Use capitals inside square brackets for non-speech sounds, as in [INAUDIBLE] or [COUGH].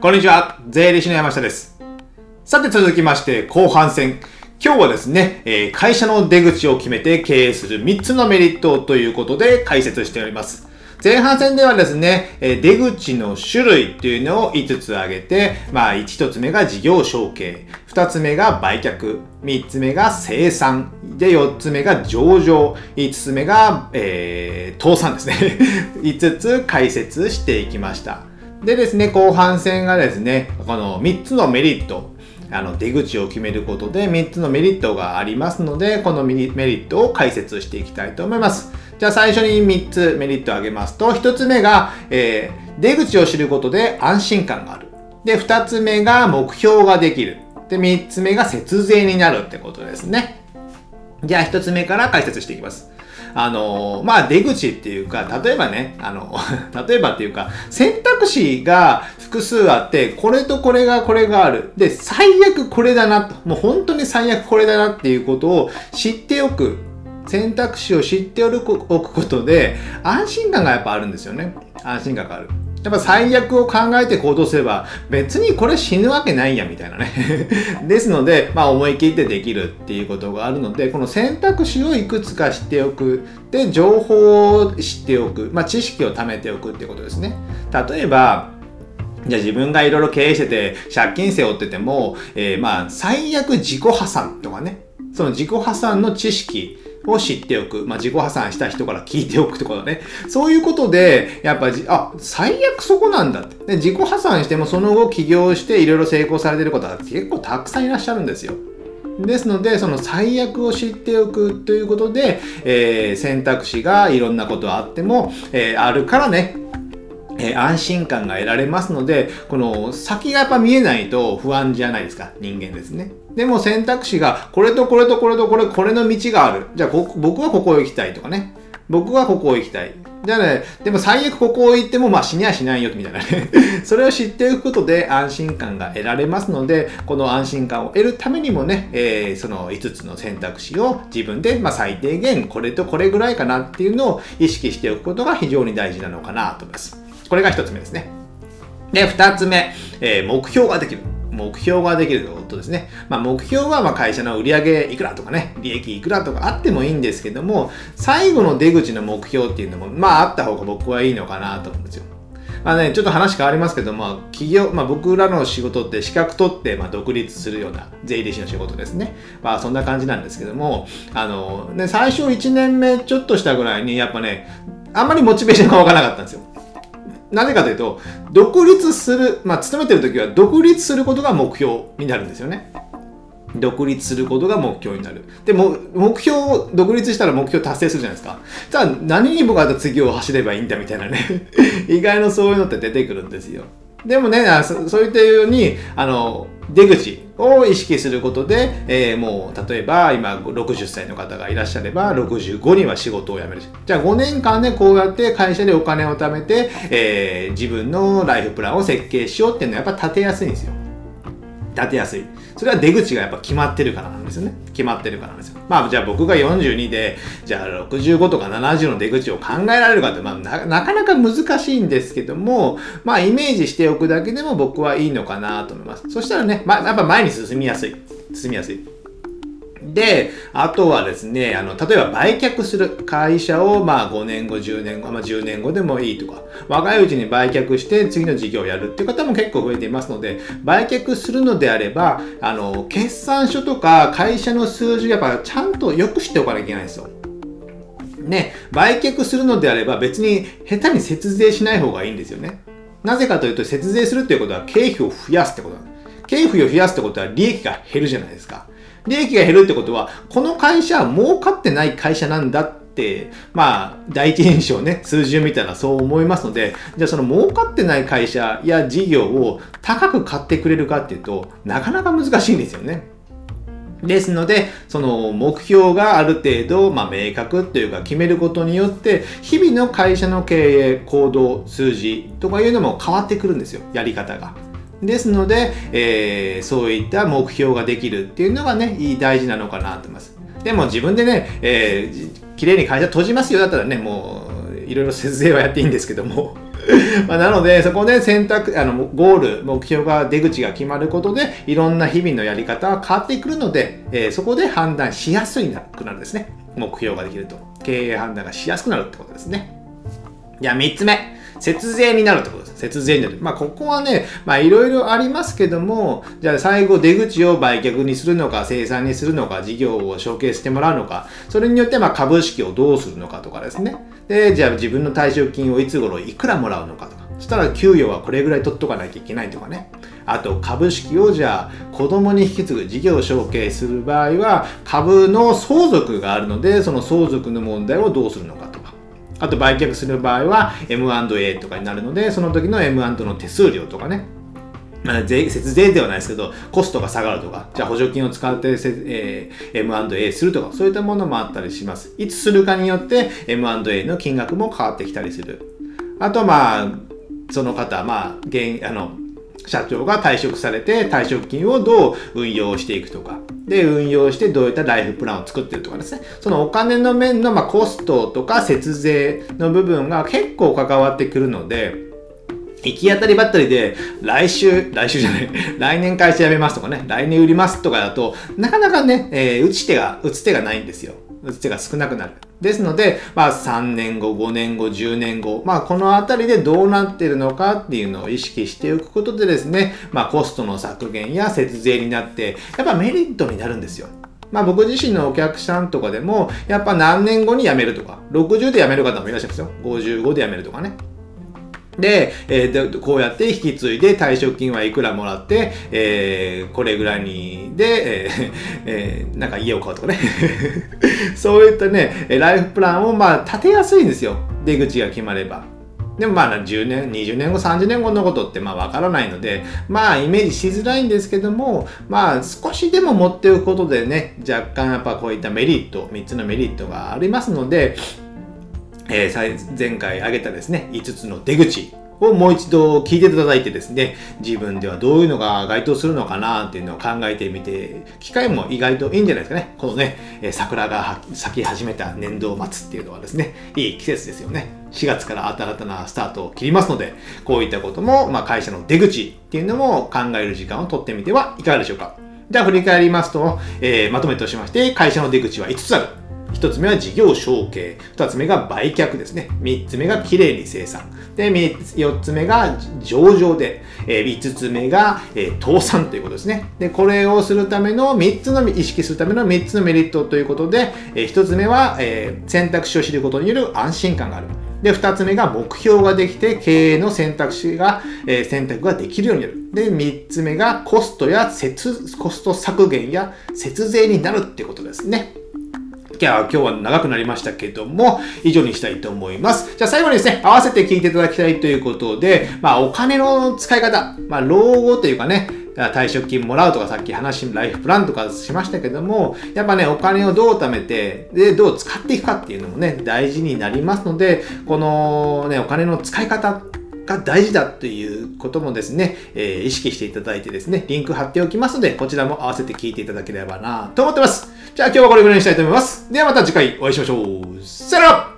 こんにちは。税理士の山下です。さて続きまして、後半戦。今日はですね、えー会社の出口を決めて経営する3つのメリットということで解説しております。前半戦ではですね、え出口の種類っていうのを5つ挙げて、まあ1つ目が事業承継、2つ目が売却、3つ目が生産、で4つ目が上場、5つ目が、えー倒産ですね。[LAUGHS] 5つ解説していきました。でですね、後半戦がですね、この3つのメリット、あの出口を決めることで3つのメリットがありますので、このメリメリットを解説していきたいと思います。じゃあ最初に3つメリットを挙げますと、1つ目が、えー出口を知ることで安心感がある。で、2つ目が目標ができる。で、3つ目が節税になるってことですね。じゃあ一つ目から解説していきます。あのまあ出口っていうか、例えばね、あの、[LAUGHS] 例えばっていうか、選択肢が複数あって、これとこれがこれがある。で、最悪これだなと。もう本当に最悪これだなっていうことを知っておく。選択肢を知っておくことで、安心感がやっぱあるんですよね。安心感がある。やっぱ最悪を考えて行動すれば別にこれ死ぬわけないやみたいなね。[LAUGHS] ですので、まあ、思い切ってできるっていうことがあるのでこの選択肢をいくつか知っておく。で情報を知っておく、まあ、知識を貯めておくっていうことですね。例えばじゃあ自分がいろいろ経営してて借金背負ってても、えーまあ最悪自己破産とかね。その自己破産の知識を知っておく。まあ、自己破産した人から聞いておくってことね。そういうことで、やっぱじ、あ、最悪そこなんだって。で、自己破産してもその後起業していろいろ成功されてる方が結構たくさんいらっしゃるんですよ。ですので、その最悪を知っておくということで、えー選択肢がいろんなことあっても、えーあるからね、え安心感が得られますので、この先がやっぱ見えないと不安じゃないですか、人間ですね。でも選択肢がこれとこれとこれとこれ、これの道がある。じゃあ僕はここ行きたいとかね。僕はここ行きたい。じゃあね、でも最悪ここを行ってもまあ死にはしないよみたいなね。[LAUGHS] それを知っておくことで安心感が得られますので、この安心感を得るためにもね、えーその5つの選択肢を自分でまあ最低限これとこれぐらいかなっていうのを意識しておくことが非常に大事なのかなと思います。これが1つ目ですね。で、2つ目、えー目標ができる。目標ができることですね。まあ、目標はま会社の売上いくらとかね、利益いくらとかあってもいいんですけども、最後の出口の目標っていうのも、まああった方が僕はいいのかなと思うんですよ。まあね、ちょっと話変わりますけども、企業、まあ僕らの仕事って資格取って、まあ独立するような税理士の仕事ですね。まあそんな感じなんですけども、あの、ね、最初1年目ちょっとしたぐらいに、やっぱね、あんまりモチベーションが湧からなかったんですよ。なぜかというと、独立する、まあ、勤めてる時は独立することが目標になるんですよね。独立することが目標になる。でも、目標を、独立したら目標達成するじゃないですか。じゃあ、何に僕は次を走ればいいんだみたいなね。[LAUGHS] 意外のそういうのって出てくるんですよ。でもね、あそそういったように、あの、出口を意識することで、えーもう、例えば、今、60歳の方がいらっしゃれば、65には仕事を辞める。じゃあ、5年間でこうやって会社でお金を貯めて、えー自分のライフプランを設計しようっていうのはやっぱ立てやすいんですよ。立てやすい。それは出口がやっぱ決まってるからなんですよね。決まってるからなんですよ。まあじゃあ僕が42で、じゃあ65とか70の出口を考えられるかって、まあななかなか難しいんですけども、まあイメージしておくだけでも僕はいいのかなと思います。そしたらね、まあやっぱ前に進みやすい。進みやすい。で、あとはですね、あの、例えば売却する会社を、まあ5年後、10年後、まあ10年後でもいいとか、若いうちに売却して次の事業をやるっていう方も結構増えていますので、売却するのであれば、あの、決算書とか会社の数字をやっぱちゃんとよく知っておかなきゃいけないんですよ。ね、売却するのであれば別に下手に節税しない方がいいんですよね。なぜかというと節税するっていうことは経費を増やすってことなんです。経費を増やすってことは利益が減るじゃないですか。利益が減るってことは、この会社は儲かってない会社なんだって、まあ、第一印象ね、数字を見たらそう思いますので、じゃあその儲かってない会社や事業を高く買ってくれるかっていうと、なかなか難しいんですよね。ですので、その目標がある程度、まあ、明確というか決めることによって、日々の会社の経営、行動、数字とかいうのも変わってくるんですよ、やり方が。ですので、えーそういった目標ができるっていうのがね、いい大事なのかなと思います。でも自分でね、えー綺麗に会社閉じますよだったらね、もういろいろ節税はやっていいんですけども、[LAUGHS] まなので、そこで選択、あの、ゴール、目標が、出口が決まることで、いろんな日々のやり方は変わってくるので、えー、そこで判断しやすいくなるんですね。目標ができると。経営判断がしやすくなるってことですね。じゃあ3つ目。節税になるってこと。節税になる。まあ、ここはね、まあ、いろいろありますけども、じゃあ最後出口を売却にするのか、生産にするのか、事業を承継してもらうのか、それによってま株式をどうするのかとかですね。で、じゃあ自分の退職金をいつ頃いくらもらうのかとか。そしたら給与はこれぐらい取っとかなきゃいけないとかね。あと株式をじゃあ子供に引き継ぐ事業を承継する場合は株の相続があるのでその相続の問題をどうするのかあと売却する場合は M&A とかになるのでその時の M&A の手数料とかね、税節税ではないですけど、コストが下がるとか、じゃあ補助金を使って、えー、M&A するとか、そういったものもあったりします。いつするかによって M&A の金額も変わってきたりする。あと、まあ、その方、まあ、現、あの、社長が退職されて退職金をどう運用していくとか、で、運用してどういったライフプランを作ってるとかですね。そのお金の面の、ま、コストとか節税の部分が結構関わってくるので、行き当たりばったりで、来週、来週じゃない、[LAUGHS] 来年会社辞めますとかね、来年売りますとかだと、なかなかね、えー、打ち手が、打つ手がないんですよ。打つ手が少なくなる。ですので、まあ、3年後、5年後、10年後、まあ、このあたりでどうなってるのかっていうのを意識しておくことでですね、まあ、コストの削減や節税になって、やっぱメリットになるんですよ。まあ僕自身のお客さんとかでも、やっぱ何年後に辞めるとか、60で辞める方もいらっしゃいますよ。55で辞めるとかね。で、えー、こうやって引き継いで退職金はいくらもらって、えー、これぐらいにで、えーえー、なんか家を買うとかね [LAUGHS] そういったね、ライフプランをまあ立てやすいんですよ。出口が決まれば。でもまあ10年、20年後、30年後のことってまあわからないので、まあイメージしづらいんですけども、まあ少しでも持っておくことでね、若干やっぱこういったメリット、3つのメリットがありますので、えー、前回挙げたですね、5つの出口をもう一度聞いていただいてですね、自分ではどういうのが該当するのかなっていうのを考えてみて、機会も意外といいんじゃないですかね。このね、桜が咲き始めた年度末っていうのはですね、いい季節ですよね。4月から新たなスタートを切りますので、こういったことも、まあ、会社の出口っていうのも考える時間をとってみてはいかがでしょうか。じゃあ振り返りますと、えー、まとめとしまして、会社の出口は5つある。1つ目は事業承継、2つ目が売却ですね、3つ目がきれいに生産、で4つ目が上場で、え5つ目が、え倒産ということですね。で、これをするための3つの、意識するための3つのメリットということで、え1つ目は、え選択肢を知ることによる安心感がある。で、2つ目が目標ができて経営の選択肢が、え選択ができるようになる。で、3つ目がコストや節、コスト削減や節税になるってことですね。じゃあ今日は長くなりましたけども、以上にしたいと思います。じゃあ最後にですね、合わせて聞いていただきたいということで、まあお金の使い方、まあ老後というかね、退職金もらうとかさっき話、ライフプランとかしましたけども、やっぱね、お金をどう貯めて、で、どう使っていくかっていうのもね、大事になりますので、このね、お金の使い方が大事だということもですね、えー、意識していただいてですね、リンク貼っておきますので、こちらも合わせて聞いていただければなと思ってます。じゃあ今日はこれぐらいにしたいと思います。ではまた次回お会いしましょう。さよなら